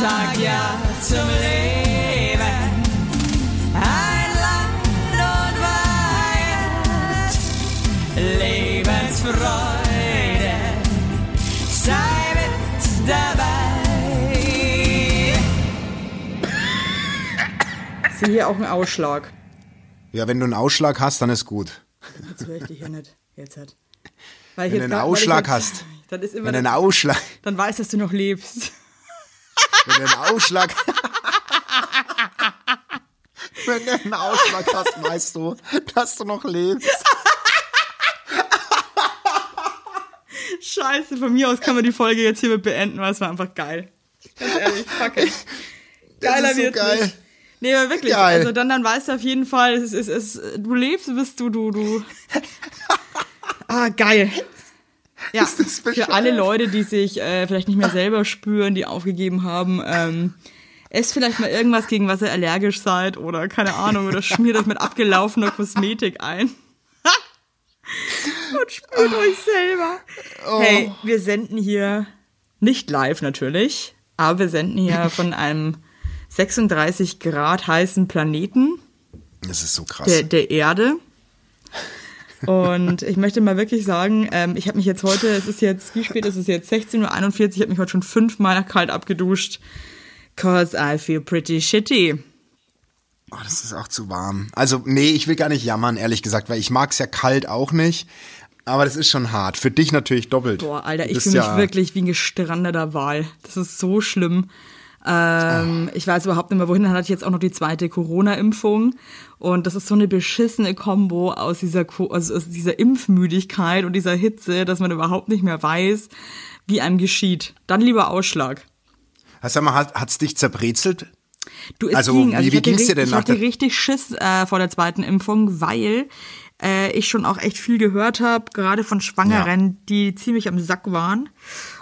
sag ja zum Leben. Ein Land und Weihend, Lebensfreude, sei mit dabei. Sehe hier auch einen Ausschlag. Ja, wenn du einen Ausschlag hast, dann ist gut. Jetzt höre ich dich ja nicht. Jetzt hat. Weil ich Wenn jetzt du einen grad- Ausschlag jetzt- hast. Dann ist immer Wenn du einen Ausschlag, dann weiß, dass du noch lebst. Wenn du einen Ausschlag, wenn du einen Ausschlag hast, weißt du, dass du noch lebst. Scheiße, von mir aus kann man die Folge jetzt hiermit beenden, weil es war einfach geil. Ganz ehrlich, fuck it. Geiler so wird's geil. nicht. Nee, aber wirklich. Geil. Also dann, dann weißt du auf jeden Fall, es ist, es ist, du lebst, bist du, du, du. Ah, geil. Ja, das für alle Leute, die sich äh, vielleicht nicht mehr selber spüren, die aufgegeben haben, ähm, esst vielleicht mal irgendwas, gegen was ihr allergisch seid oder keine Ahnung, oder schmiert euch mit abgelaufener Kosmetik ein. Und spürt euch selber. Hey, wir senden hier nicht live natürlich, aber wir senden hier von einem 36 Grad heißen Planeten Das ist so krass. der, der Erde. Und ich möchte mal wirklich sagen, ähm, ich habe mich jetzt heute, es ist jetzt, wie spät ist es jetzt? 16.41 Uhr, ich habe mich heute schon fünfmal kalt abgeduscht. Cause I feel pretty shitty. Oh, das ist auch zu warm. Also, nee, ich will gar nicht jammern, ehrlich gesagt, weil ich mag's ja kalt auch nicht. Aber das ist schon hart. Für dich natürlich doppelt. Boah, Alter, ich fühle mich ja- wirklich wie ein gestrandeter Wal. Das ist so schlimm. Ähm, Ich weiß überhaupt nicht mehr, wohin. Dann hatte ich jetzt auch noch die zweite Corona-Impfung. Und das ist so eine beschissene Kombo aus dieser, also aus dieser Impfmüdigkeit und dieser Hitze, dass man überhaupt nicht mehr weiß, wie einem geschieht. Dann lieber Ausschlag. Sag mal, hat, hat's dich zerbrezelt? Du, es Also, ging. Also wie- ich wie hatte, ging's dir denn ich nach hatte der- richtig Schiss äh, vor der zweiten Impfung, weil äh, ich schon auch echt viel gehört habe, gerade von Schwangeren, die ziemlich am Sack waren.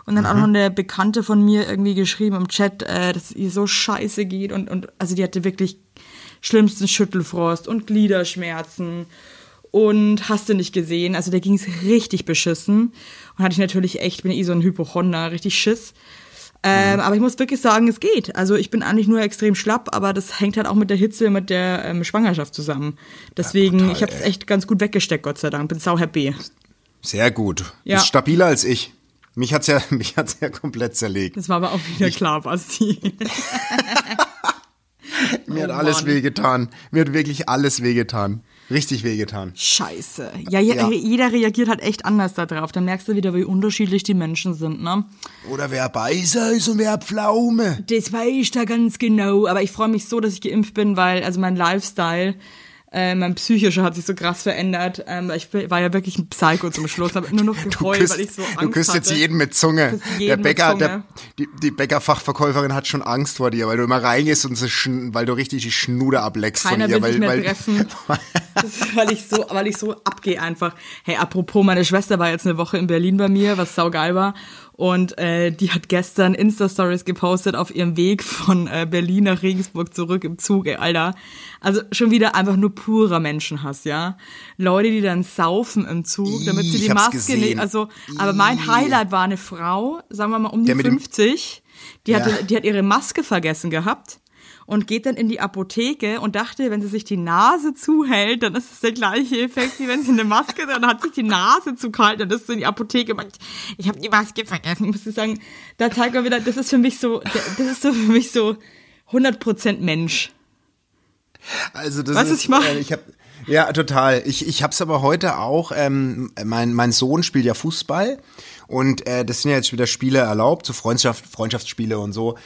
Und dann auch Mhm. noch eine Bekannte von mir irgendwie geschrieben im Chat, äh, dass ihr so scheiße geht. Und, und also die hatte wirklich schlimmsten Schüttelfrost und Gliederschmerzen und hast du nicht gesehen. Also da ging es richtig beschissen. Und hatte ich natürlich echt, bin eh so ein Hypochonder, richtig Schiss. Ähm, aber ich muss wirklich sagen, es geht. Also ich bin eigentlich nur extrem schlapp, aber das hängt halt auch mit der Hitze, mit der ähm, Schwangerschaft zusammen. Deswegen, brutal, ich habe es echt ganz gut weggesteckt, Gott sei Dank. Bin sau happy. Sehr gut. Ja. Bist stabiler als ich. Mich hat's ja, mich hat's ja komplett zerlegt. Das war aber auch wieder klar, Basti. Mir hat Oh alles Mann. wehgetan. Mir hat wirklich alles wehgetan. Richtig wehgetan. Scheiße. Ja, ja, Ja. jeder reagiert halt echt anders da drauf. Da merkst du wieder, wie unterschiedlich die Menschen sind, ne? Oder wer Beißer ist und wer Pflaume. Das weiß ich da ganz genau. Aber ich freue mich so, dass ich geimpft bin, weil also mein Lifestyle, äh, mein psychischer hat sich so krass verändert. Ähm, ich war ja wirklich ein Psycho zum Schluss, habe nur noch geheult, küsst, weil ich so Angst du küsst jetzt hatte. jeden mit Zunge. Der Bäcker, der, die, die Bäckerfachverkäuferin hat schon Angst vor dir, weil du immer reingehst und sie schn, weil du richtig die Schnude ableckst Keiner von ihr. will weil, weil, treffen. Weil ich so, weil ich so abgehe einfach. Hey, apropos, meine Schwester war jetzt eine Woche in Berlin bei mir, was saugeil war. Und äh, die hat gestern Insta-Stories gepostet auf ihrem Weg von äh, Berlin nach Regensburg zurück im Zug, ey, Alter. Also schon wieder einfach nur purer Menschenhass, ja. Leute, die dann saufen im Zug, damit sie Ich die Maske gesehen. nicht. Also, aber mein. Highlight war eine Frau, sagen wir mal um die Der mit dem- 50, die, hatte, Ja. die hat ihre Maske vergessen gehabt und geht dann in die Apotheke und dachte, wenn sie sich die Nase zuhält, dann ist es der gleiche Effekt, wie wenn sie eine Maske dann hat sich die Nase zugehalten und ist in die Apotheke und ich habe die Maske vergessen. Ich muss sagen, da zeigt man wieder, das ist für mich so, das ist so für mich so 100% Mensch. Also das Weißt ist, was ich meine? Äh, ich hab, ja, total. Ich, ich hab's aber heute auch, ähm, mein, mein Sohn spielt ja Fußball und äh, das sind ja jetzt wieder Spiele erlaubt, so Freundschaft, Freundschaftsspiele und so.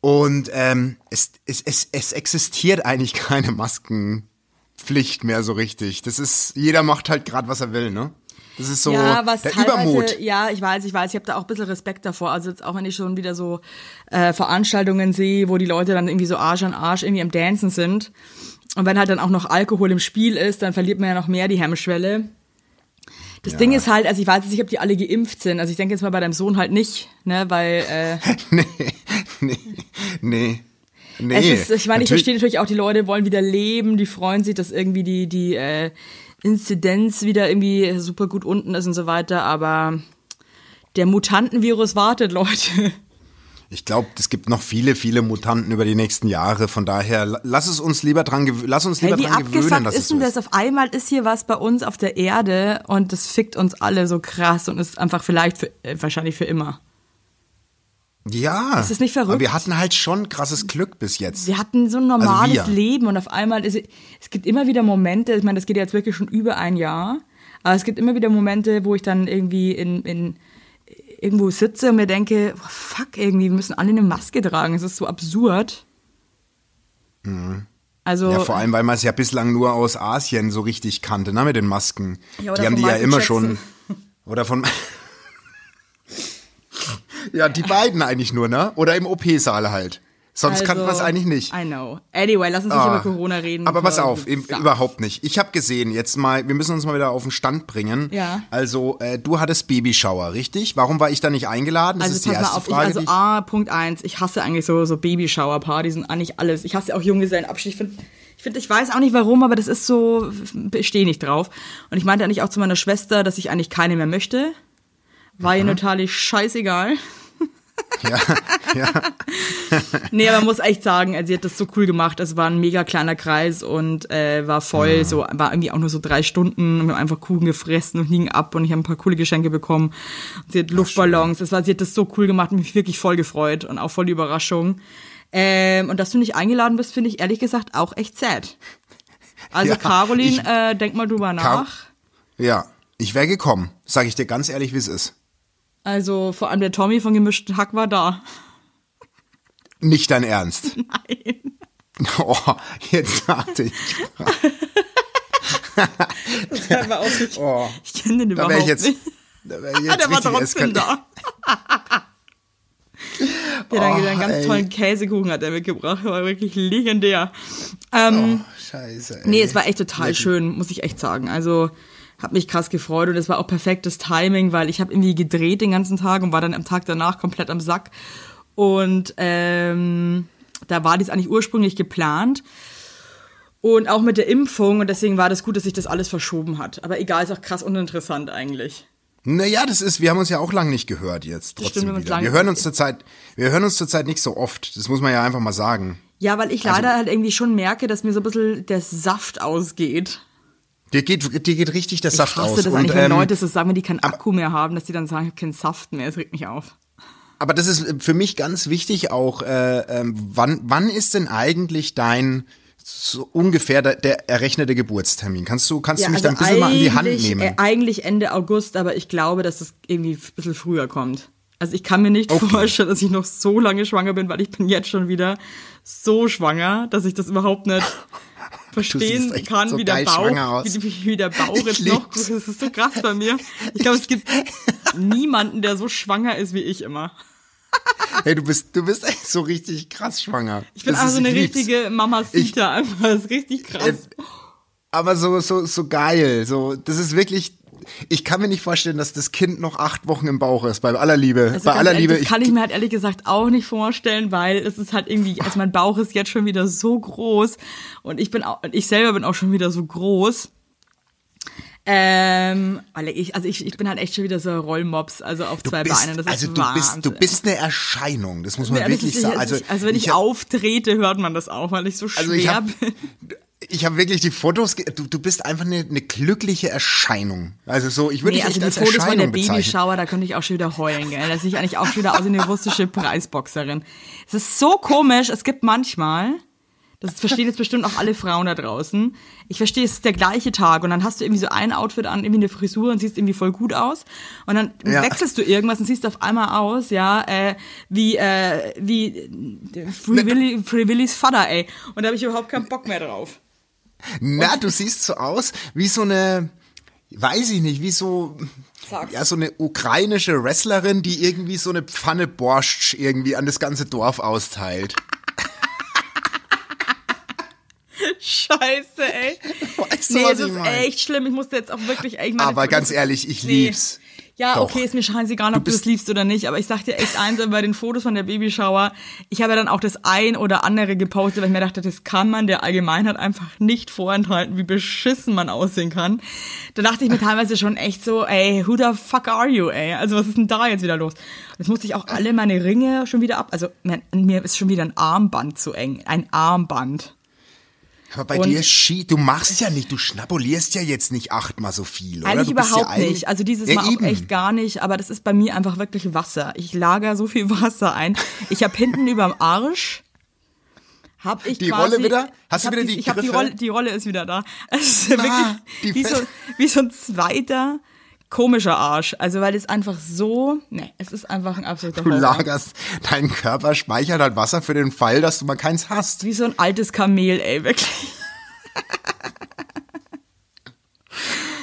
Und ähm, es, es, es, es existiert eigentlich keine Maskenpflicht mehr so richtig. Das ist, jeder macht halt gerade, was er will, ne? Das ist so ja, was der Übermut. ja, ich weiß, ich weiß, ich habe da auch ein bisschen Respekt davor. Also jetzt auch wenn ich schon wieder so äh, Veranstaltungen sehe, wo die Leute dann irgendwie so Arsch an Arsch irgendwie am Dancen sind. Und wenn halt dann auch noch Alkohol im Spiel ist, dann verliert man ja noch mehr die Hemmschwelle. Das Ja. Ding ist halt, also ich weiß jetzt nicht, ob die alle geimpft sind. Also ich denke jetzt mal bei deinem Sohn halt nicht, ne, weil äh, nee, nee, nee. Nee, ist, ich meine, ich verstehe natürlich auch, die Leute wollen wieder leben, die freuen sich, dass irgendwie die, die äh, Inzidenz wieder irgendwie super gut unten ist und so weiter, aber der Mutantenvirus wartet, Leute. Ich glaube, es gibt noch viele, viele Mutanten über die nächsten Jahre. Von daher, la- lass es uns lieber dran, lass uns lieber Hey, dran gewöhnen, dass ist denn das? Auf einmal ist hier was bei uns auf der Erde und das fickt uns alle so krass und ist einfach vielleicht für, äh, wahrscheinlich für immer. Ja. Ist das nicht verrückt? Aber wir hatten halt schon krasses Glück bis jetzt. Wir hatten so ein normales Also. Leben und auf einmal ist es gibt immer wieder Momente, ich meine, das geht jetzt wirklich schon über ein Jahr, aber es gibt immer wieder Momente, wo ich dann irgendwie in, in irgendwo sitze und mir denke, oh, fuck, irgendwie, wir müssen alle eine Maske tragen. Es ist so absurd. Also, Mhm. Ja, vor allem, weil man es ja bislang nur aus Asien so richtig kannte, ne, mit den Masken. Ja, die haben die ja immer Jackson. schon. Oder von. Ja, die beiden eigentlich nur, ne? Oder im OP-Saal halt. Sonst kannte man es eigentlich nicht. I know. Anyway, lass uns nicht Ah. über Corona reden. Aber pass auf, im, überhaupt nicht. Ich habe gesehen, jetzt mal, wir müssen uns mal wieder auf den Stand bringen. Ja. Also, äh, du hattest Babyshower, richtig? Warum war ich da nicht eingeladen? Das Also ist die erste auf, ich, Frage. also ich, A, Punkt eins, ich hasse eigentlich so, so Babyshower-Partys und eigentlich alles. Ich hasse auch Junggesellenabschied. Ich finde, ich, find, ich weiß auch nicht warum, aber das ist so, ich stehe nicht drauf. Und ich meinte eigentlich auch zu meiner Schwester, dass ich eigentlich keine mehr möchte. War ihr natürlich scheißegal. ja, ja. Nee, aber man muss echt sagen, also sie hat das so cool gemacht. Es war ein mega kleiner Kreis und äh, war voll, so war irgendwie auch nur so drei Stunden und wir haben einfach Kuchen gefressen und hingen ab und ich habe ein paar coole Geschenke bekommen. Und sie hat Luftballons, das war, sie hat das so cool gemacht, mich wirklich voll gefreut und auch voll die Überraschung. Ähm, und dass du nicht eingeladen bist, finde ich ehrlich gesagt auch echt sad. Also Ja, Caroline, ich- äh, denk mal drüber nach. ja, ich wäre gekommen. Sag ich dir ganz ehrlich, wie es ist. Also vor allem der Tommy von gemischten Hack war da. Nicht dein Ernst. Nein. Oh, jetzt dachte ich. Das war aber auch nicht, Oh, ich kenne den überhaupt wäre ich jetzt. nicht. Da wär ich Ah, jetzt der war trotzdem da. Der hat Oh, einen ganz ey. tollen Käsekuchen hat er mitgebracht, war wirklich legendär. Ähm, Oh, scheiße. Ey. nee, es war echt total schön, muss ich echt sagen. Also hab mich krass gefreut und es war auch perfektes Timing, weil ich habe irgendwie gedreht den ganzen Tag und war dann am Tag danach komplett am Sack. Und ähm, da war dies eigentlich ursprünglich geplant. Und auch mit der Impfung und deswegen war das gut, dass sich das alles verschoben hat. Aber egal, ist auch krass uninteressant eigentlich. Naja, das ist, wir haben uns ja auch lang nicht gehört jetzt. Trotzdem stimmt, wir wieder. Wir hören uns zurzeit, wir hören uns zurzeit nicht so oft. Das muss man ja einfach mal sagen. Ja, weil ich Also leider halt irgendwie schon merke, dass mir so ein bisschen der Saft ausgeht. Dir geht, dir geht richtig der Ich Saft hasse aus. das eigentlich, wenn ähm, Leute so sagen, wenn die keinen Akku mehr haben, dass die dann sagen, ich habe keinen Saft mehr. Das regt mich auf. Aber das ist für mich ganz wichtig auch, äh, ähm, wann, wann ist denn eigentlich dein so ungefähr der, der errechnete Geburtstermin? Kannst du, kannst du mich da ein bisschen mal an die Hand nehmen? Äh, eigentlich Ende August, aber ich glaube, dass es irgendwie ein bisschen früher kommt. Also ich kann mir nicht Okay. vorstellen, dass ich noch so lange schwanger bin, weil ich bin jetzt schon wieder so schwanger, dass ich das überhaupt nicht verstehen kann, so wie der Bauch, wie, wie, der Bauch Ich jetzt noch. Das ist so krass bei mir. Ich glaube, es gibt niemanden, der so schwanger ist wie ich immer. Hey, du bist, du bist echt so richtig krass schwanger. Ich bin Das einfach ist- so eine lieb's. richtige Mamacita, einfach. Das ist richtig krass. Äh, Aber so, so, so geil. So, das ist wirklich. Ich kann mir nicht vorstellen, dass das Kind noch acht Wochen im Bauch ist. Bei aller Liebe. Also bei aller ehrlich, Liebe. Das kann ich mir halt ehrlich gesagt auch nicht vorstellen, weil es ist halt irgendwie, also mein Bauch ist jetzt schon wieder so groß und ich bin auch, ich selber bin auch schon wieder so groß. Ähm, weil ich, also ich, ich bin halt echt schon wieder so Rollmops, also auf du zwei bist, Beinen. Das ist also du Wahnsinn. bist, du bist eine Erscheinung. Das muss man Ja, wirklich ist- sagen. also, Also, ich, wenn ich, hab- auftrete, hört man das auch, weil ich so schwer Also ich habe bin. Ich hab wirklich die Fotos, du, du bist einfach eine, eine glückliche Erscheinung. Also so, ich würde Nee, dich also echt die als Fotos von der Erscheinung. Babyshower, da könnte ich auch schon wieder heulen, gell? Da sehe ich eigentlich auch schon wieder aus wie eine russische Preisboxerin. Es ist so komisch, es gibt manchmal, das verstehen jetzt bestimmt auch alle Frauen da draußen, ich verstehe, es ist der gleiche Tag und dann hast du irgendwie so ein Outfit an, irgendwie eine Frisur und siehst irgendwie voll gut aus und dann Ja. wechselst du irgendwas und siehst auf einmal aus, ja, äh, wie, äh, wie äh, Free, Willy, Free Willys Vater, ey. Und da habe ich überhaupt keinen Bock mehr drauf. Na, du siehst so aus wie so eine, weiß ich nicht, wie so, Sag's. ja, so eine ukrainische Wrestlerin, die irgendwie so eine Pfanne Borscht irgendwie an das ganze Dorf austeilt. Scheiße, ey. Weißt du, Nee, es ist echt schlimm. Ich musste jetzt auch wirklich, ich meine, Aber ganz ehrlich, ich Nee. lieb's. Ja, Doch. okay, ist mir scheißegal, ob du, es liebst oder nicht, aber ich sag dir echt eins, bei den Fotos von der Babyshower, ich habe ja dann auch das ein oder andere gepostet, weil ich mir dachte, das kann man der Allgemeinheit einfach nicht vorenthalten, wie beschissen man aussehen kann. Da dachte ich mir teilweise schon echt so, ey, who the fuck are you, ey? Also was ist denn da jetzt wieder los? Jetzt musste ich auch alle meine Ringe schon wieder ab, also mir ist schon wieder ein Armband zu eng, ein Armband. Aber bei Und- dir schi du machst ja nicht, du schnapulierst ja jetzt nicht achtmal so viel, oder? Eigentlich ja überhaupt eigentlich- nicht. Also dieses ja, Mal auch eben. echt gar nicht, aber das ist bei mir einfach wirklich Wasser. Ich lager so viel Wasser ein. Ich habe hinten überm Arsch hab ich Die quasi, Rolle wieder? Hast du wieder die Ich habe die? Rolle, die Rolle ist wieder da. Es ist Ah, die wirklich wie so, wie so ein zweiter komischer Arsch. Also weil es einfach so, ne, es ist einfach ein absoluter Du Horror. lagerst, dein Körper speichert halt Wasser für den Fall, dass du mal keins hast. Wie so ein altes Kamel, ey, wirklich.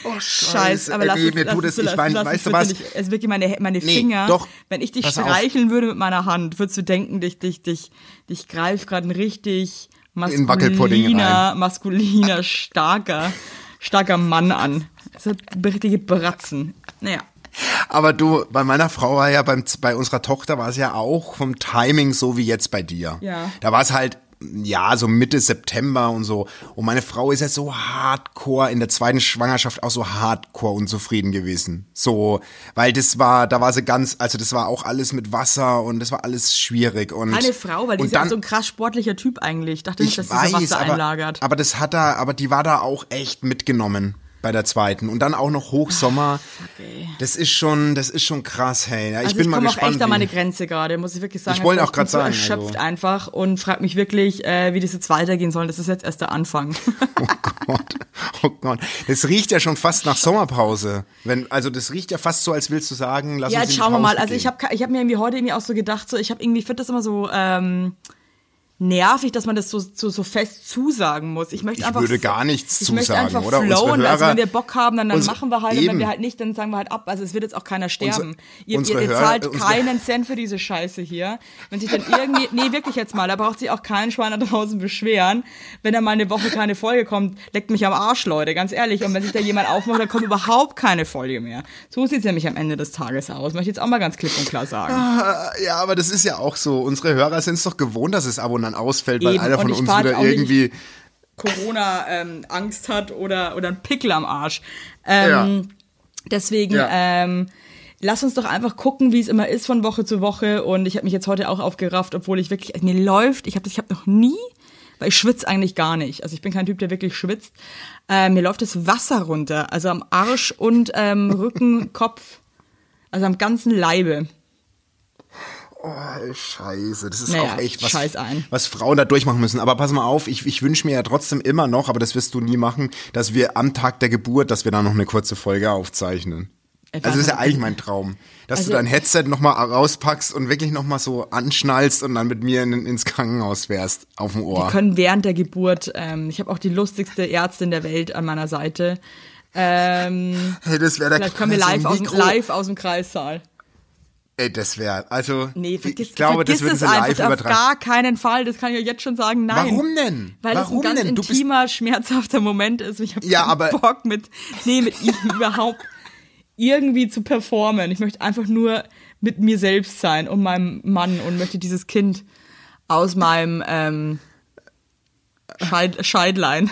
Oh, Scheiße, aber lass ey, es, mir lass tut es, es, ich meine, weißt du was? Nicht, es ist wirklich meine, meine Nee, Finger. doch. Wenn ich dich Pass auf. streicheln würde mit meiner Hand, würdest du denken, dich, dich, dich, dich greift gerade ein richtig maskuliner, maskuliner, starker, starker Mann an. So richtige Bratzen. Naja. Aber du, bei meiner Frau war ja beim, bei unserer Tochter war es ja auch vom Timing so wie jetzt bei dir. Ja. Da war es halt, ja, so Mitte September und so. Und meine Frau ist ja so hardcore in der zweiten Schwangerschaft auch so hardcore unzufrieden gewesen. So, weil das war, da war sie ganz, also das war auch alles mit Wasser und das war alles schwierig. Und, Eine Frau, weil die ist ja so ein krass sportlicher Typ eigentlich. Ich dachte nicht, ich dass sie weiß, so Wasser aber, einlagert. aber das hat er, aber die war da auch echt mitgenommen bei der zweiten und dann auch noch Hochsommer. ey. das ist schon, das ist schon krass, hey. Ja, Ich Also bin ich mal komme auch gespannt. echt an meine Grenze gerade, muss ich wirklich sagen. Ich wollte Also auch grad bin so sagen, erschöpft also- einfach und frage mich wirklich, äh, wie das jetzt weitergehen soll. Das ist jetzt erst der Anfang. Oh Gott, oh Gott. Das riecht ja schon fast nach Sommerpause. Wenn, also das riecht ja fast so, als willst du sagen, lass ja, uns jetzt in die schauen wir mal. Pause Also ich gehen. habe ich hab mir irgendwie heute irgendwie auch so gedacht, so ich habe irgendwie, ich finde das immer so ähm, nervig, dass man das so, so, so fest zusagen muss. Ich möchte Ich einfach würde gar nichts ich möchte zusagen, einfach oder? Flowen. also Hörer- wenn wir Bock haben, dann, dann machen wir halt. Und wenn eben. wir halt nicht, dann sagen wir halt ab. Also es wird jetzt auch keiner sterben. Unsere- ihr, ihr, ihr zahlt keinen Cent für diese Scheiße hier. Wenn sich dann irgendwie, nee, wirklich jetzt mal, da braucht sich auch kein Schwein da draußen beschweren. Wenn da mal eine Woche keine Folge kommt, leckt mich am Arsch, Leute, ganz ehrlich. Und wenn sich da jemand aufmacht, dann kommt überhaupt keine Folge mehr. So sieht's nämlich am Ende des Tages aus. Möchte ich jetzt auch mal ganz klipp und klar sagen. Ja, aber das ist ja auch so. Unsere Hörer sind es doch gewohnt, dass es ab an ausfällt, weil Eben. einer von uns wieder irgendwie. Corona ähm, Angst hat oder oder ein Pickel am Arsch. Ähm, Deswegen Ja. ähm, lass uns doch einfach gucken, wie es immer ist von Woche zu Woche. Und ich habe mich jetzt heute auch aufgerafft, obwohl ich wirklich mir läuft. Ich habe ich habe noch nie, weil ich schwitze eigentlich gar nicht. Also ich bin kein Typ, der wirklich schwitzt. Äh, mir läuft das Wasser runter, also am Arsch und ähm, Rücken, Kopf, also am ganzen Leibe. Oh, scheiße, das ist Naja, auch echt was, was Frauen da durchmachen müssen. Aber pass mal auf, ich, ich wünsche mir ja trotzdem immer noch, aber das wirst du nie machen, dass wir am Tag der Geburt, dass wir da noch eine kurze Folge aufzeichnen. Äh, Also das ist ja eigentlich mein Traum. Dass Also- du dein Headset nochmal rauspackst und wirklich nochmal so anschnallst und dann mit mir in, ins Krankenhaus fährst auf dem Wir Ohr. können während der Geburt, ähm, ich habe auch die lustigste Ärztin der Welt an meiner Seite. Ähm, Hey, das wäre der vielleicht kommen wir live aus, dem, live aus dem Kreissaal. Ey, das wäre, also, Nee, vergiss, ich glaube, vergiss das würden es sie live einfach auf übertragen. gar keinen Fall. Das kann ich euch jetzt schon sagen. Nein. Warum denn? Weil Warum es ein ganz denn? Intimer, schmerzhafter Moment ist. Ich habe Ja, aber- Bock mit, nee, mit ihm überhaupt irgendwie zu performen. Ich möchte einfach nur mit mir selbst sein und meinem Mann und möchte dieses Kind aus meinem ähm, Scheid Scheidlein.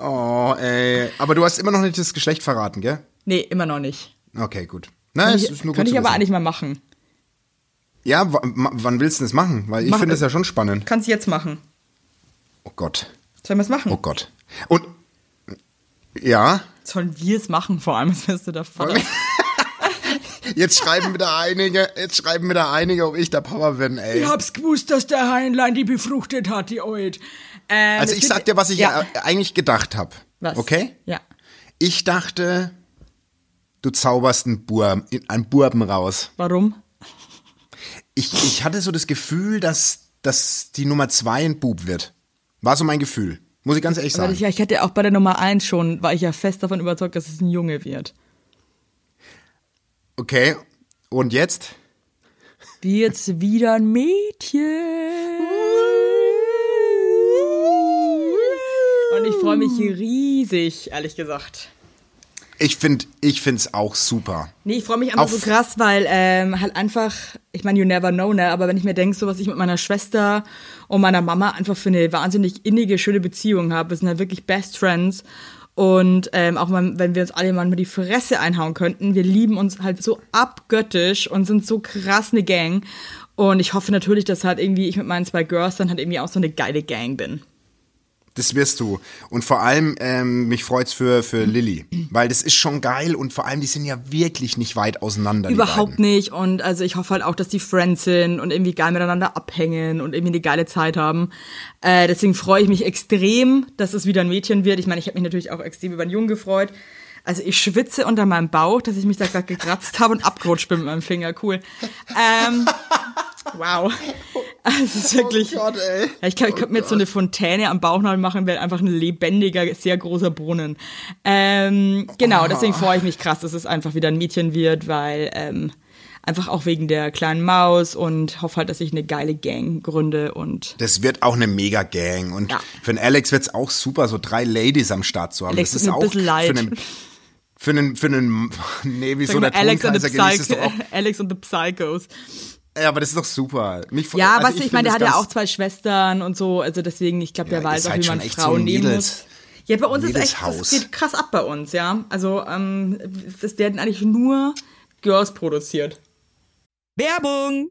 Oh, ey. Aber du hast immer noch nicht das Geschlecht verraten, gell? Nee, immer noch nicht. Okay, gut. Kann es ich, ist nur gut könnte ich aber eigentlich mal machen. Ja, wann willst du das machen? Weil ich finde das ja schon spannend. Kannst du jetzt machen. Oh Gott. Sollen wir es machen? Oh Gott. Und, ja, Sollen wir es machen, vor allem, als wärst du der Vater. jetzt schreiben wieder einige, jetzt schreiben wieder einige, ob ich der Papa bin, ey. hab's gewusst, dass der Heinlein die befruchtet hat, die Oid. Ähm, Also ich sag dir, was ich ja. äh, eigentlich gedacht habe. Was? Okay? Ja. Ich dachte, du zauberst einen, Bur einen Burben raus. Warum? Ich, ich hatte so das Gefühl, dass, dass die Nummer zwei ein Bub wird. War so mein Gefühl. Muss ich ganz ehrlich sagen. ich, ja, ich hatte auch bei der Nummer 1 schon, war ich ja fest davon überzeugt, dass es ein Junge wird. Okay. Und jetzt? Wird's wieder ein Mädchen? Und ich freue mich riesig, ehrlich gesagt. Ich finde ich find's auch super. Nee, ich freue mich einfach so krass, weil ähm, halt einfach, ich meine, you never know, ne? Aber wenn ich mir denke, so was ich mit meiner Schwester und meiner Mama einfach für eine wahnsinnig innige, schöne Beziehung habe, wir sind halt wirklich Best Friends. Und ähm, auch mal, wenn wir uns alle mal die Fresse einhauen könnten, wir lieben uns halt so abgöttisch und sind so krass eine Gang. Und ich hoffe natürlich, dass halt irgendwie ich mit meinen zwei Girls dann halt irgendwie auch so eine geile Gang bin. Das wirst du. Und vor allem, ähm, mich freut's für, für Lilly. Weil das ist schon geil und vor allem, die sind ja wirklich nicht weit auseinander. Überhaupt nicht. Und also ich hoffe halt auch, dass die Friends sind und irgendwie geil miteinander abhängen und irgendwie eine geile Zeit haben. Äh, deswegen freue ich mich extrem, dass es wieder ein Mädchen wird. Ich meine, ich habe mich natürlich auch extrem über einen Jungen gefreut. Also ich schwitze unter meinem Bauch, dass ich mich da gerade gekratzt habe und abgerutscht bin mit meinem Finger. Cool. Ähm, wow. Also es ist wirklich. Oh Gott, ey. Ich kann- ich könnte mir jetzt so eine Fontäne am Bauchnabel machen, wäre einfach ein lebendiger, sehr großer Brunnen. Ähm, genau, deswegen freue ich mich krass, dass es einfach wieder ein Mädchen wird, weil ähm, einfach auch wegen der kleinen Maus und hoffe halt, dass ich eine geile Gang gründe und Das wird auch eine mega Gang. Und Ja. für den Alex wird's auch super, so drei Ladies am Start zu haben. Alex das ist ein auch für einen, für einen, für einen, nee, wie Sag so der Alex, and the es Psych. Alex and the Psychos. Ja, aber das ist doch super. Mich, Ja, also was ich, find meine, der hat ja auch zwei Schwestern und so, also deswegen, ich glaube, der Ja, weiß auch, wie man Frauen so nehmen muss. Ja, bei uns ist echt, das geht krass ab bei uns, ja. Also, ähm, es werden eigentlich nur Girls produziert. Werbung!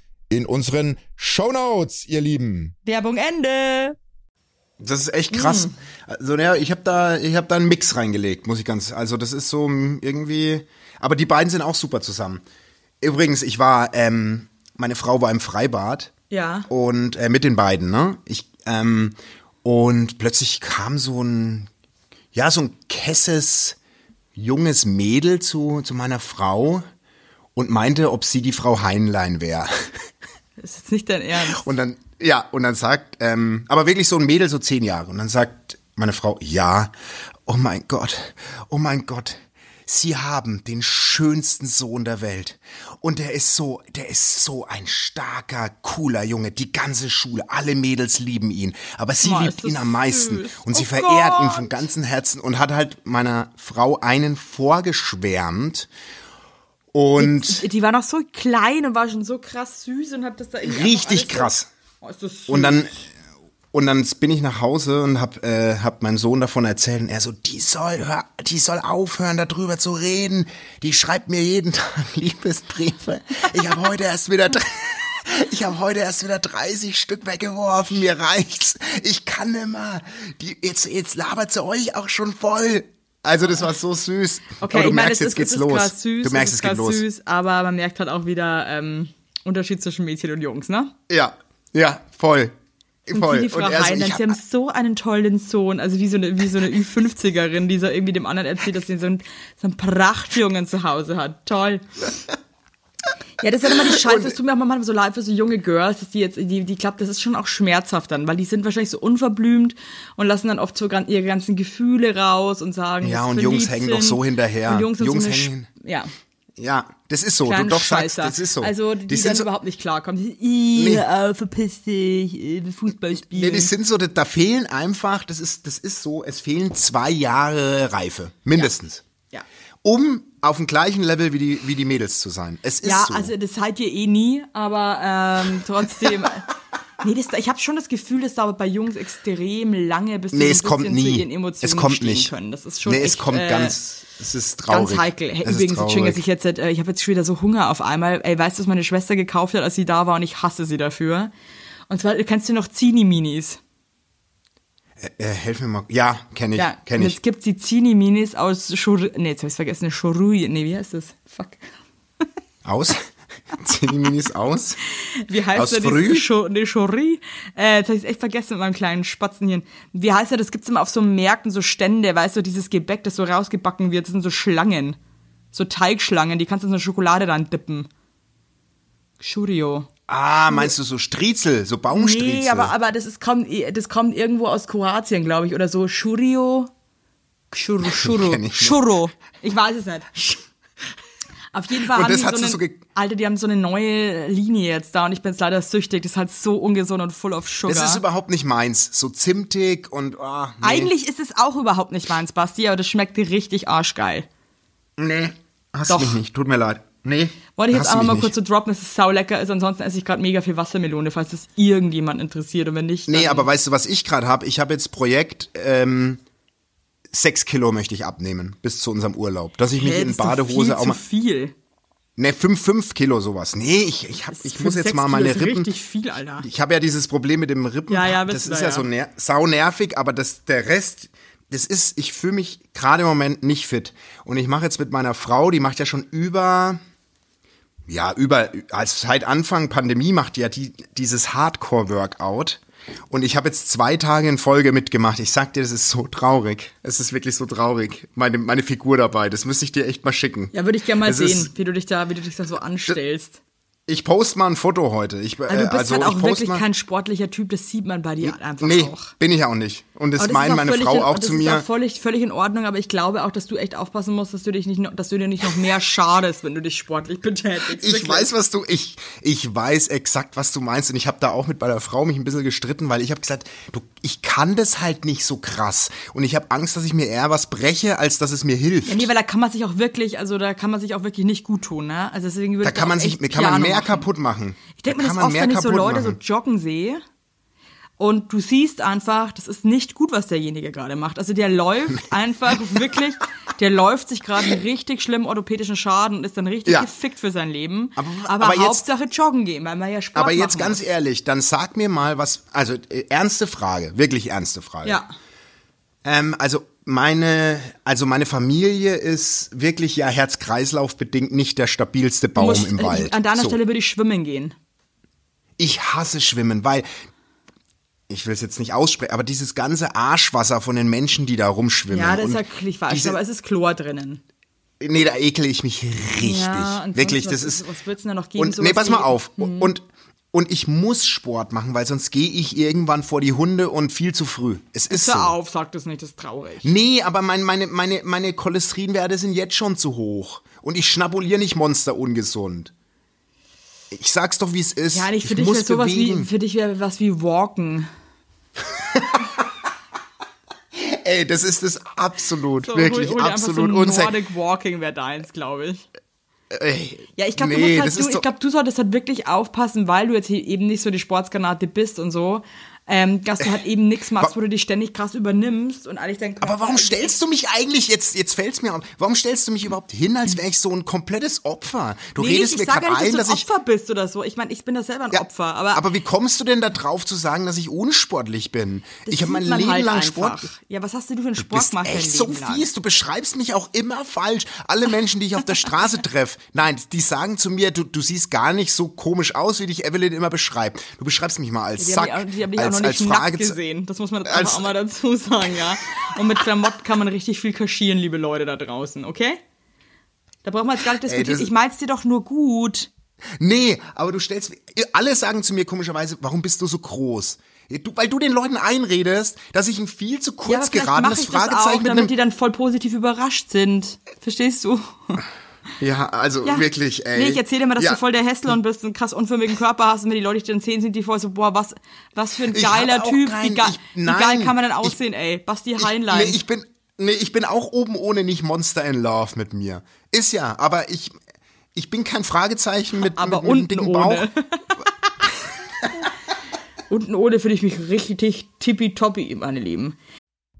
in unseren Shownotes, ihr Lieben. Werbung Ende. Das ist echt krass. Also ja, ich habe da, ich habe da einen Mix reingelegt, muss ich ganz. Also das ist so irgendwie. Aber die beiden sind auch super zusammen. Übrigens, ich war, ähm, meine Frau war im Freibad. Ja. Und äh, mit den beiden, ne? Ich ähm, und plötzlich kam so ein, ja, so ein kesses junges Mädel zu zu meiner Frau und meinte, ob sie die Frau Heinlein wäre. Das ist jetzt nicht dein Ernst. Und dann, ja, und dann sagt, ähm, aber wirklich so ein Mädel, so zehn Jahre. Und dann sagt meine Frau, ja, oh mein Gott, oh mein Gott. Sie haben den schönsten Sohn der Welt. Und der ist so, der ist so ein starker, cooler Junge. Die ganze Schule, alle Mädels lieben ihn. Aber sie ist liebt ihn am meisten. süß. Und sie Oh verehrt ihn Gott. von ganzem Herzen und hat halt meiner Frau einen vorgeschwärmt. Und Die, die war noch so klein und war schon so krass süß und hat das da irgendwie richtig krass. So, oh, ist das süß. Und dann und dann bin ich nach Hause und hab äh, hab meinem Sohn davon erzählt und er so, die soll hör, die soll aufhören darüber zu reden. Die schreibt mir jeden Tag Liebesbriefe. Ich habe heute erst wieder ich habe heute erst wieder 30 Stück weggeworfen. Mir reicht's. Ich kann nimmer. Die jetzt jetzt labert sie euch auch schon voll. Also das war so süß. Okay, Aber du ich meine, merkst, es jetzt ist, geht's es ist los. krass süß, du merkst, es es geht los. süß, aber man merkt halt auch wieder ähm, Unterschied zwischen Mädchen und Jungs, ne? Ja, ja, voll. Und voll. wie die Frau er so, Heinlein, ich sie hab- haben so einen tollen Sohn, also wie so eine, wie so eine Ü50erin, die so irgendwie dem anderen erzählt, dass sie so einen, so einen Prachtjungen zu Hause hat. Toll. Ja, das ist ja immer die Scheiße, es tut mir auch manchmal so leid für so junge Girls, dass die jetzt, die, die glaubt, das ist schon auch schmerzhaft dann, weil die sind wahrscheinlich so unverblümt und lassen dann oft so ihre ganzen Gefühle raus und sagen, Ja, und Jungs hängen doch so hinterher. Und Jungs, Jungs so hängen- ja. Ja, das ist so. Kleinen du doch sagst, das ist so. Also die, die sind so, überhaupt nicht klarkommen. Die, "Ih, Nee. auf, verpiss dich, äh, Fußball spielen. Nee, die sind so, da- da fehlen einfach, das ist, das ist so, es fehlen zwei Jahre Reife, mindestens. ja. Um auf dem gleichen Level wie die, wie die Mädels zu sein. Es ist Ja, so. also das seid ihr eh nie, aber ähm, trotzdem. nee, das, ich habe schon das Gefühl, das dauert bei Jungs extrem lange, bis sie nee, es kommt bisschen zu nie. ihren Emotionen Es kommt nicht. können. Das ist schon nee, echt, es kommt äh, ganz, es ist traurig. Ganz heikel. Hey, Es übrigens, Entschuldigung, dass traurig. ich jetzt, äh, ich habe jetzt schon wieder so Hunger auf einmal. Ey, weißt du, was meine Schwester gekauft hat, als sie da war und ich hasse sie dafür? Und zwar, kennst du noch Zini-Minis? Äh, helf mir mal. Ja, kenne ich, Ja, kenne und ich. jetzt gibt's die Zini-Minis aus Shur... Nee, jetzt hab ich's vergessen. Shorui. Nee, wie heißt das? Fuck. Aus? Zieh die Minis aus? Wie heißt Aus der? Früh? Scho nee. Äh, jetzt hab ich's echt vergessen mit meinem kleinen Spatzen hier. Wie heißt der? Das gibt's immer auf so Märkten, so Stände, weißt du, dieses Gebäck, das so rausgebacken wird. Das sind so Schlangen. So Teigschlangen, die kannst du in so Schokolade dann dippen. Churio. Ah, meinst du so Striezel, so Baumstriezel? Nee, aber, aber das, ist, kommt, das kommt irgendwo aus Kroatien, glaube ich. Oder so Churio. Churro, Churro. Kenn ich. Churro. Ich weiß es nicht. Auf jeden Fall haben die so, du eine, so Alter, die haben so eine neue Linie jetzt da und ich bin jetzt leider süchtig. Das ist halt so ungesund und full of sugar. Das ist überhaupt nicht meins. So zimtig und, ah, nee. Eigentlich ist es auch überhaupt nicht meins, Basti, aber das schmeckt richtig arschgeil. Nee, hast Doch. mich nicht. Tut mir leid. Nee. Wollte ich jetzt einfach mal kurz so droppen, dass es saulecker ist. Ansonsten esse ich gerade mega viel Wassermelone, falls das irgendjemand interessiert. Und wenn nicht, Nee, aber weißt du, was ich gerade habe? Ich habe jetzt Projekt, ähm, sechs Kilo möchte ich abnehmen bis zu unserem Urlaub. Dass ich mich Hä, in ist Badehose viel auch mal. zu viel. Ne, fünf, fünf Kilo sowas. Nee, ich, ich, hab, ich muss jetzt mal Kilo meine ist Rippen. richtig viel, Alter. Ich habe ja dieses Problem mit dem Rippen. Ja, ja, das ist ihr, ja, ja. so ner sau nervig, aber das, der Rest, das ist, ich fühle mich gerade im Moment nicht fit. Und ich mache jetzt mit meiner Frau, die macht ja schon über, ja, über, als seit Anfang Pandemie macht ja die, dieses Hardcore-Workout. Und ich habe jetzt zwei Tage in Folge mitgemacht. Ich sag dir, das ist so traurig. Es ist wirklich so traurig. Meine, meine Figur dabei. Das müsste ich dir echt mal schicken. Ja, würde ich gerne mal Es sehen, ist- wie du dich da, wie du dich da so anstellst. Ich poste mal ein Foto heute. Ich, Also du bist also halt auch wirklich mal, kein sportlicher Typ, das sieht man bei dir einfach Nee, auch. bin ich auch nicht. Und das Aber meint ist meine Frau in, auch das zu ist mir. auch völlig, völlig in Ordnung, aber ich glaube auch, dass du echt aufpassen musst, dass du dich nicht, dass du dir nicht noch mehr schadest, wenn du dich sportlich betätigst. Ich Wirklich. weiß, was du, ich, ich weiß exakt, was du meinst. Und ich habe da auch mit meiner Frau mich ein bisschen gestritten, weil ich habe gesagt, du, ich kann das halt nicht so krass. Und ich habe Angst, dass ich mir eher was breche, als dass es mir hilft. Ja, nee, weil da kann man sich auch wirklich, also da kann man sich auch wirklich nicht gut tun, ne? Also deswegen würde da kann man sich, kann man Piano mehr machen. kaputt machen. Ich denke mir das man oft, wenn ich so Leute machen. so joggen sehe und du siehst einfach, das ist nicht gut, was derjenige gerade macht. Also der läuft einfach wirklich, der läuft sich gerade einen richtig schlimmen orthopädischen Schaden und ist dann richtig Ja. gefickt für sein Leben. Aber- Aber, aber jetzt- Hauptsache joggen gehen, weil man ja Sport Aber jetzt ganz muss. ehrlich, dann sag mir mal was, also äh, ernste Frage, wirklich ernste Frage. Ja. Ähm, also meine, also meine Familie ist wirklich ja Herz-Kreislauf bedingt nicht der stabilste Baum musst- im äh, Wald. An deiner So. Stelle würde ich schwimmen gehen. Ich hasse Schwimmen, weil ich will es jetzt nicht aussprechen, aber dieses ganze Arschwasser von den Menschen, die da rumschwimmen. Ja, das ist ja ich diese- aber es ist Chlor drinnen. Nee, da ekel ich mich richtig. Ja, Wirklich, das ist. was wird's denn da noch geben? Und nee, pass mal auf. Und und ich muss Sport machen, weil sonst gehe ich irgendwann vor die Hunde und viel zu früh. Es ist so. Auf, sag das nicht, das ist traurig. Nee, aber mein, meine, meine, meine Cholesterinwerte sind jetzt schon zu hoch. Und ich schnabuliere nicht Monster ungesund. Ich sag's doch, wie es ist. Ja, nicht für ich dich wäre sowas wie, für dich wäre was wie Walken. Ey, das ist das absolut, So, wirklich hol, hol dir absolut unsexy. Nordic Walking wäre deins, glaube ich. Ey, Ja, ich glaube, nee, halt, das du, ich glaube, du solltest halt wirklich aufpassen, weil du jetzt hier eben nicht so die Sportsgranate bist und so, ähm, dass du halt eben nichts machst, wo du dich ständig krass übernimmst und eigentlich dein Körper Aber warum stellst du mich eigentlich jetzt, jetzt fällt's mir auf, warum stellst du mich überhaupt hin, als wäre ich so ein komplettes Opfer? Du nee, redest nicht, mir ich sage gerade ja ein, dass dass du ein ich. Opfer bist oder so. Ich meine, ich bin da selber ein Ja, Opfer, aber, aber wie kommst du denn da drauf zu sagen, dass ich unsportlich bin? ich habe mein Leben halt lang einfach. Sport. Ja, was hast denn du für einen Sport gemacht echt so lang? fies. Du beschreibst mich auch immer falsch. Alle Menschen, die ich auf der Straße treffe, nein, die sagen zu mir, du, du siehst gar nicht so komisch aus, wie dich Evelyn immer beschreibt. Du beschreibst mich mal als Die Sack, auch als, noch nicht nackt Fragezeichen. gesehen. Das muss man auch mal dazu sagen, ja. Und mit Klamotten kann man richtig viel kaschieren, liebe Leute da draußen, okay? Da brauchen wir jetzt gar nicht diskutieren. das- ich mein's dir doch nur gut. Nee, aber du stellst, alle sagen zu mir komischerweise, warum bist du so groß? Du, weil du den Leuten einredest, dass ich ein viel zu Ja, kurz vielleicht geradenes mache ich das Fragezeichen auch, mit damit die dann voll positiv überrascht sind. Verstehst du? Ja, also Ja. wirklich, ey. Nee, ich erzähle immer, dass ja. du voll der Hässlon bist, einen krass unförmigen Körper hast und wenn die Leute dich dann sehen, sind die voll so, boah, was, was für ein Ich geiler Typ, keinen- wie, ge ich- wie nein, geil kann man denn ich- aussehen, ey. Basti Ich, Heinlein. nee, ich bin, nee, ich bin auch oben ohne nicht Monster in Love mit mir. Ist ja, aber ich, ich bin kein Fragezeichen mit, aber mit, mit dicken Bauch. ohne. unten ohne fühle ich mich richtig tippitoppi, meine Lieben.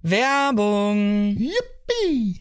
Werbung. Yippie!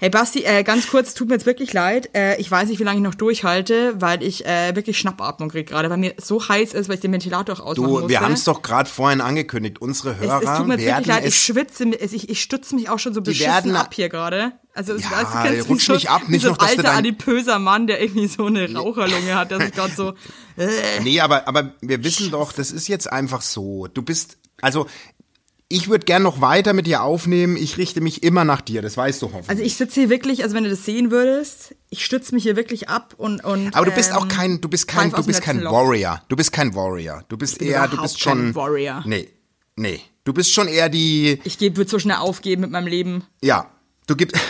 Hey Basti, äh, ganz kurz, tut mir jetzt wirklich leid. Äh, ich weiß nicht, wie lange ich noch durchhalte, weil ich äh, wirklich Schnappatmung kriege gerade, weil mir so heiß ist, weil ich den Ventilator auch ausmachen Du, wir haben es doch gerade vorhin angekündigt. Unsere es, Hörer es tut mir jetzt werden wirklich leid, ich es schwitze, es- ich, ich stütze mich auch schon so beschissen werden- ab hier gerade. Also, es- Ja, weißt du, kennst rutsch nicht ab, nicht so ein noch, du alter, adipöser Mann, der irgendwie so eine Raucherlunge hat, der sich gerade so, Nee, aber, aber wir wissen doch, das ist jetzt einfach so. Du bist, also, ich würde gern noch weiter mit dir aufnehmen. Ich richte mich immer nach dir, das weißt du hoffentlich. Also ich sitze hier wirklich, also wenn du das sehen würdest, ich stütze mich hier wirklich ab und und. aber du bist ähm, auch kein, du bist kein, du bist kein. Warrior. Du bist kein Warrior. Du bist bin eher, du bist kein schon. Warrior. Nee, nee. Du bist schon eher die, Ich gebe würde so schnell aufgeben mit meinem Leben. ja. Du gibst,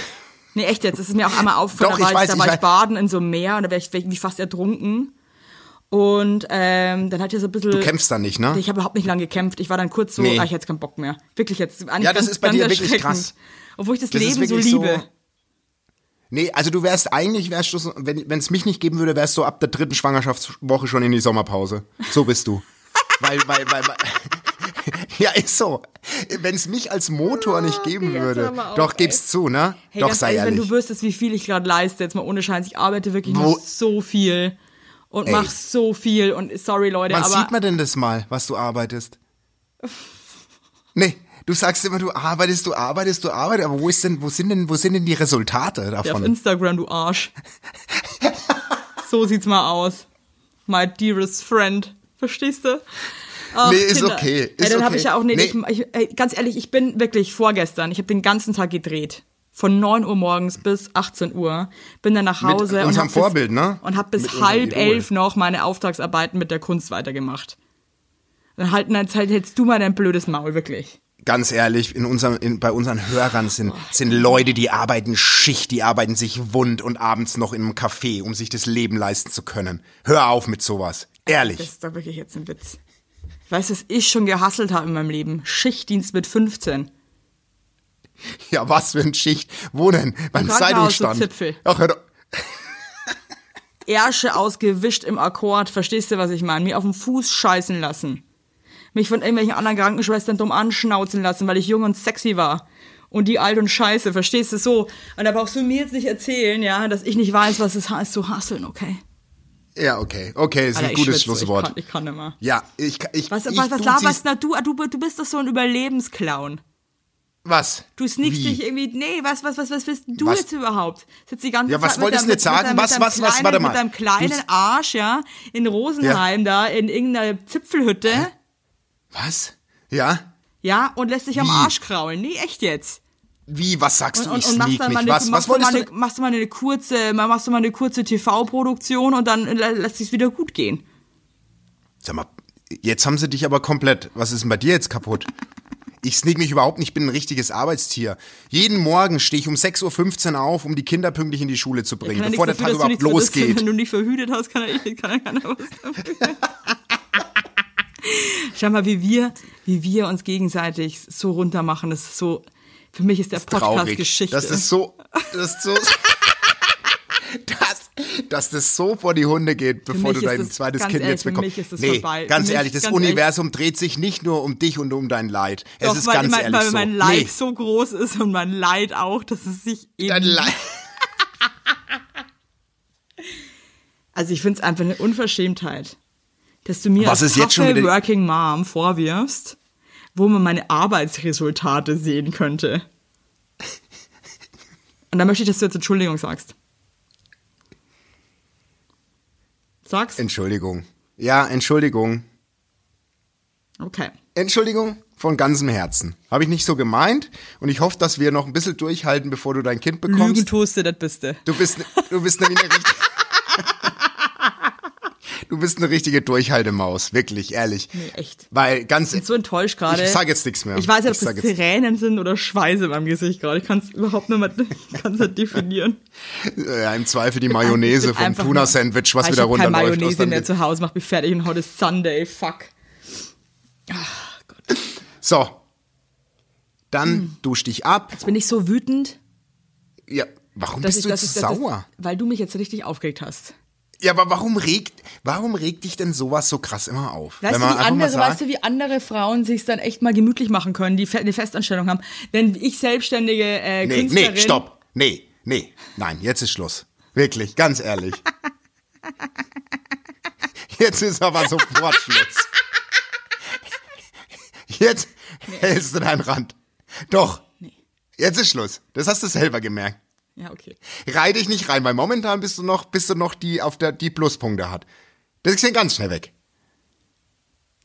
Nee, echt jetzt. Es ist mir auch einmal aufgefallen, Doch, da war ich ich, weiß, da ich war ich weiß. baden in so einem Meer und da wäre ich irgendwie fast ertrunken. Und ähm, dann hat er so ein bisschen. du kämpfst dann nicht, ne? Ich habe überhaupt nicht lange gekämpft. Ich war dann kurz so, Nee. ah, ich hätte jetzt keinen Bock mehr. Wirklich jetzt. Ja, das ganz, ist bei dir wirklich krass. Obwohl ich das, Das Leben so wirklich so- liebe. Nee, also du wärst eigentlich, wärst du, so- wenn es mich nicht geben würde, wärst du ab der dritten Schwangerschaftswoche schon in die Sommerpause. So bist du. weil, weil, weil, weil ja, ist so. Wenn es mich als Motor nicht geben jetzt würde, auf, doch gib's zu, ne? Hey, doch sei ehrlich, wenn ehrlich. du wüsstest, wie viel ich gerade leiste, jetzt mal ohne Scheiß, ich arbeite wirklich Wo- noch so viel und Ey. mach so viel und sorry Leute, Wann aber sieht man denn das mal, was du arbeitest? Nee, du sagst immer, du arbeitest, du arbeitest, du arbeitest, aber wo ist denn, wo sind denn, wo sind denn die Resultate Ja, auf davon? Instagram, du Arsch. so sieht's mal aus. My dearest friend. Verstehst du? Ach, Nee, ist okay, ist Ey, dann habe okay. ich ja auch, nee, Nee. Ich, ich, ganz ehrlich, ich bin wirklich vorgestern, ich habe den ganzen Tag gedreht. Von 9 Uhr morgens bis 18 Uhr. Bin dann nach Hause und hab Vorbild, bis, ne? Und habe bis Mit halb elf noch meine Auftragsarbeiten mit der Kunst weitergemacht. Dann halten dann halt, hältst du mal dein blödes Maul, wirklich. Ganz ehrlich, in unserem, in, bei unseren Hörern sind, sind Leute, die arbeiten Schicht, die arbeiten sich wund und abends noch in einem Café, um sich das Leben leisten zu können. Hör auf mit sowas. Ehrlich. Das ist doch wirklich jetzt ein Witz. Weißt du, was ich schon gehasselt habe in meinem Leben? Schichtdienst mit 15. Ja, was für ein Schicht. Wo denn? Beim Zeitungsstand. Zipfel. Ach, hör doch. Ärsche ausgewischt im Akkord, verstehst du, was ich meine? Mir auf den Fuß scheißen lassen. Mich von irgendwelchen anderen Krankenschwestern dumm anschnauzen lassen, weil ich jung und sexy war. Und die alt und scheiße, verstehst du so? Und da brauchst du mir jetzt nicht erzählen, ja, dass ich nicht weiß, was es heißt zu hasseln, okay? Ja, okay. Okay, ist Alter, ein gutes schwitze, Schlusswort. Ich kann, ich kann mehr. Ja, ich, ich, Was, ich, was, was du laberst du, du? Du bist doch so ein Überlebensclown. Was? Du sneakst Wie? dich irgendwie, nee, was, was, was, was willst du Was? jetzt überhaupt? Sitzt die ganze Ja, was Zeit wolltest du jetzt sagen? deinem- Was, deinem was, was, kleinen, warte mal. Mit deinem kleinen Arsch, ja, in Rosenheim da, in irgendeiner Zipfelhütte, Was? Ja? ja, und lässt sich am Wie? Arsch kraulen. Nee, echt jetzt. Wie, was sagst Und, du? und, Ich und machst sneak dann mich. mal eine, Was, was machst, du mal eine, machst du mal eine kurze, machst du mal eine kurze TV-Produktion und dann lä- lässt sich's wieder gut gehen. Sag mal, jetzt haben sie dich aber komplett. Was ist denn bei dir jetzt kaputt? Ich sneak mich überhaupt nicht, ich bin ein richtiges Arbeitstier. Jeden Morgen stehe ich um 6.15 Uhr auf, um die Kinder pünktlich in die Schule zu bringen, ja bevor der Tag überhaupt losgeht. Wenn du nicht verhütet hast, kann er, kann er keiner was dafür. Schau mal, wie wir, wie wir uns gegenseitig so runter machen. Das ist so, für mich ist der Podcast. Geschichte. Das ist so, das ist so, dass, das so vor die Hunde geht, bevor du dein das- zweites Kind ehrlich, jetzt für bekommst. mich ist das nee, vorbei. ganz Für ehrlich, das ganz Universum dreht sich nicht nur um dich und um dein Leid. Es Doch, ist weil, ganz mein, ehrlich weil so. mein Leid nee, so groß ist und mein Leid auch, dass es sich eben. dein Leid. Also ich finde es einfach eine Unverschämtheit, dass du mir Was als jetzt schon Working Mom vorwirfst, wo man meine Arbeitsresultate sehen könnte. Und da möchte ich, dass du jetzt Entschuldigung sagst. Sag's? Entschuldigung. Ja, Entschuldigung. Okay. Entschuldigung von ganzem Herzen. Habe ich nicht so gemeint und ich hoffe, dass wir noch ein bisschen durchhalten, bevor du dein Kind bekommst. Lügen tust du, das bist du. Du bist, du bist nämlich eine richtige. Du bist eine richtige Durchhaltemaus, wirklich, ehrlich. Nee, echt. Weil ganz. Ich bin so enttäuscht gerade. Ich sag jetzt nichts mehr. Ich weiß nicht, ob Ich das jetzt- Tränen sind oder Schweiße beim Gesicht gerade. Ich kann es überhaupt nicht mehr ich kann's nicht definieren. Ja, Im Zweifel die Mayonnaise Ich vom Tuna-Sandwich, was wieder ich runterläuft. aus Mayonnaise deinem mehr zu Hause, mach mich fertig und heute ist Sunday, fuck. So. Dann Hm. dusch dich ab. Jetzt bin ich so wütend, Ja, warum dass bist ich, du jetzt ich, sauer? Ich, weil du mich jetzt richtig aufgeregt hast. Ja, aber warum regt, warum regt dich denn sowas so krass immer auf? Weißt du, wie andere, sagt- weißt du, wie andere Frauen sich dann echt mal gemütlich machen können, die eine Festanstellung haben? Wenn ich selbstständige äh, Nee, Künstlerin... nee, stopp. Nee, nee. Nein, jetzt ist Schluss. Wirklich, ganz ehrlich. Jetzt ist aber sofort Schluss. Jetzt hältst du deinen Rand. Doch. Jetzt ist Schluss. Das hast du selber gemerkt. Ja, okay. Reih dich nicht rein, weil momentan bist du noch, bist du noch die auf der, die Pluspunkte hat. Das ist ja ganz schnell weg.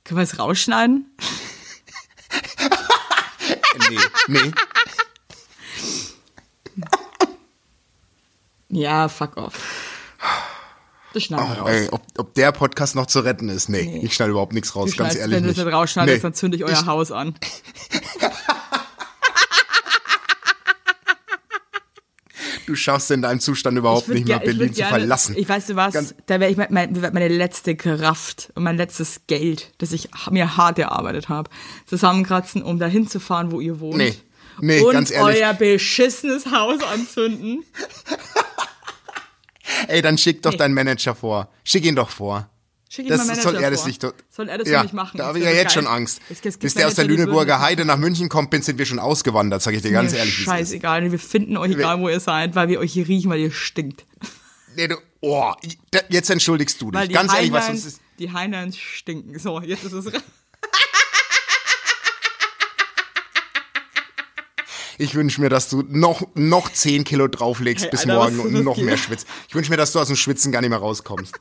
Können wir es rausschneiden? Nee, nee. Ja, fuck off. Das schneiden wir Oh, raus. ey, ob, ob der Podcast noch zu retten ist? Nee, Nee. ich schneide überhaupt nichts raus, ganz ehrlich wenn du das nicht rausschneidest, Nee. dann zünde ich euer Ich- Haus an. Du schaffst in deinem Zustand überhaupt nicht mehr Berlin zu verlassen. Ich weiß du was, Ganz- da wäre ich mein, meine letzte Kraft und mein letztes Geld, das ich mir hart erarbeitet habe, zusammenkratzen, um dahin zu fahren, wo ihr wohnt. Nee. Nee, und ganz ehrlich. euer beschissenes Haus anzünden. Ey, dann schick doch Nee. deinen Manager vor. Schick ihn doch vor. Schick ihm Das Manager soll er das vor. nicht Soll er das ja, mich machen? Da habe ich ja jetzt schon geil. Angst. Es- es Bis der aus der Lüneburger Heide nach München kommt, sind wir schon ausgewandert, sag ich dir ganz Mir ehrlich. scheißegal, wir finden euch egal, wo ihr seid, weil wir euch hier riechen, weil ihr stinkt. Nee, du, oh, jetzt entschuldigst du dich. Ganz ehrlich, was sonst ist. die Heinleins stinken. So, jetzt ist es. Ich wünsche mir, dass du noch, noch 10 Kilo drauflegst Hey, bis Alter, morgen und noch mehr schwitzt. Ich wünsche mir, dass du aus dem Schwitzen gar nicht mehr rauskommst.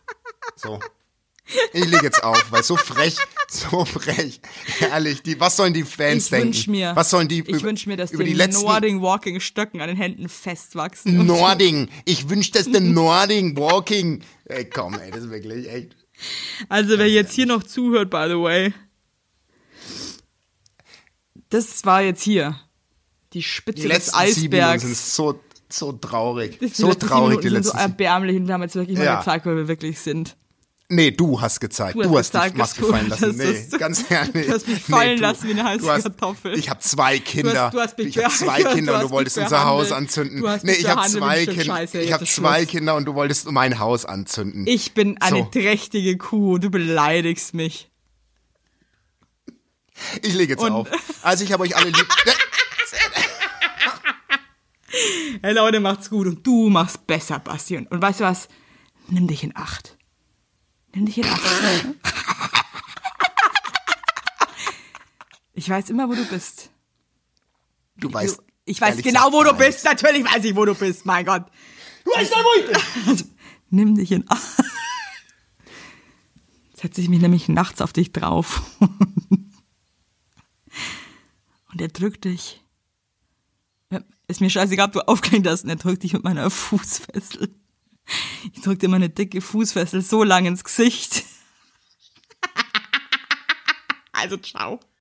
So. Ich leg jetzt auf, weil so frech, so frech. Ehrlich, die, was sollen die Fans Ich denken? wünsch mir, was sollen die ich über, wünsch mir, dass über die, die letzten Nording Walking Stöcken an den Händen festwachsen. Nording. Ich wünsche, dass der Nording Walking. Ey, komm, ey, das ist wirklich echt. Also wer jetzt hier noch zuhört, by the way, das war jetzt hier die Spitze Die des Eisbergs. sind so, so traurig. Die so traurig, die sind letzten so erbärmlich und wir haben jetzt wirklich mal Ja. gezeigt, wer wir wirklich sind. Nee, du hast gezeigt. Du Du hast, hast die Maske du- fallen lassen. Nee, du- ganz ehrlich. du hast mich fallen du- lassen wie eine heiße du hast, Kartoffel. Ich habe zwei Kinder. du hast mich ich habe zwei Kinder du und hast du wolltest unser Haus anzünden. Du hast nee, ich habe zwei du Kinder. scheiße, ich habe zwei. Kinder und du wolltest mein Haus anzünden. Ich bin eine So. trächtige Kuh, du beleidigst mich. Ich lege jetzt Und- auf. Also ich habe euch alle lieb. Hey Leute, macht's gut und du machst besser, Basti. Und, und weißt du was? Nimm dich in Acht. Nimm dich in Acht. Ich weiß immer, wo du bist. Du weißt. Ich weiß genau, wo du bist. Natürlich weiß ich, wo du bist. Mein Gott. Du weißt doch, wo ich bin. Also, nimm dich in Arm. Setze ich mich nämlich nachts auf dich drauf. Und er drückt dich. Ist mir scheißegal, ob du aufgehängt hast. Und er drückt dich mit meiner Fußfessel. Ich drück dir meine dicke Fußfessel so lang ins Gesicht. Also, ciao.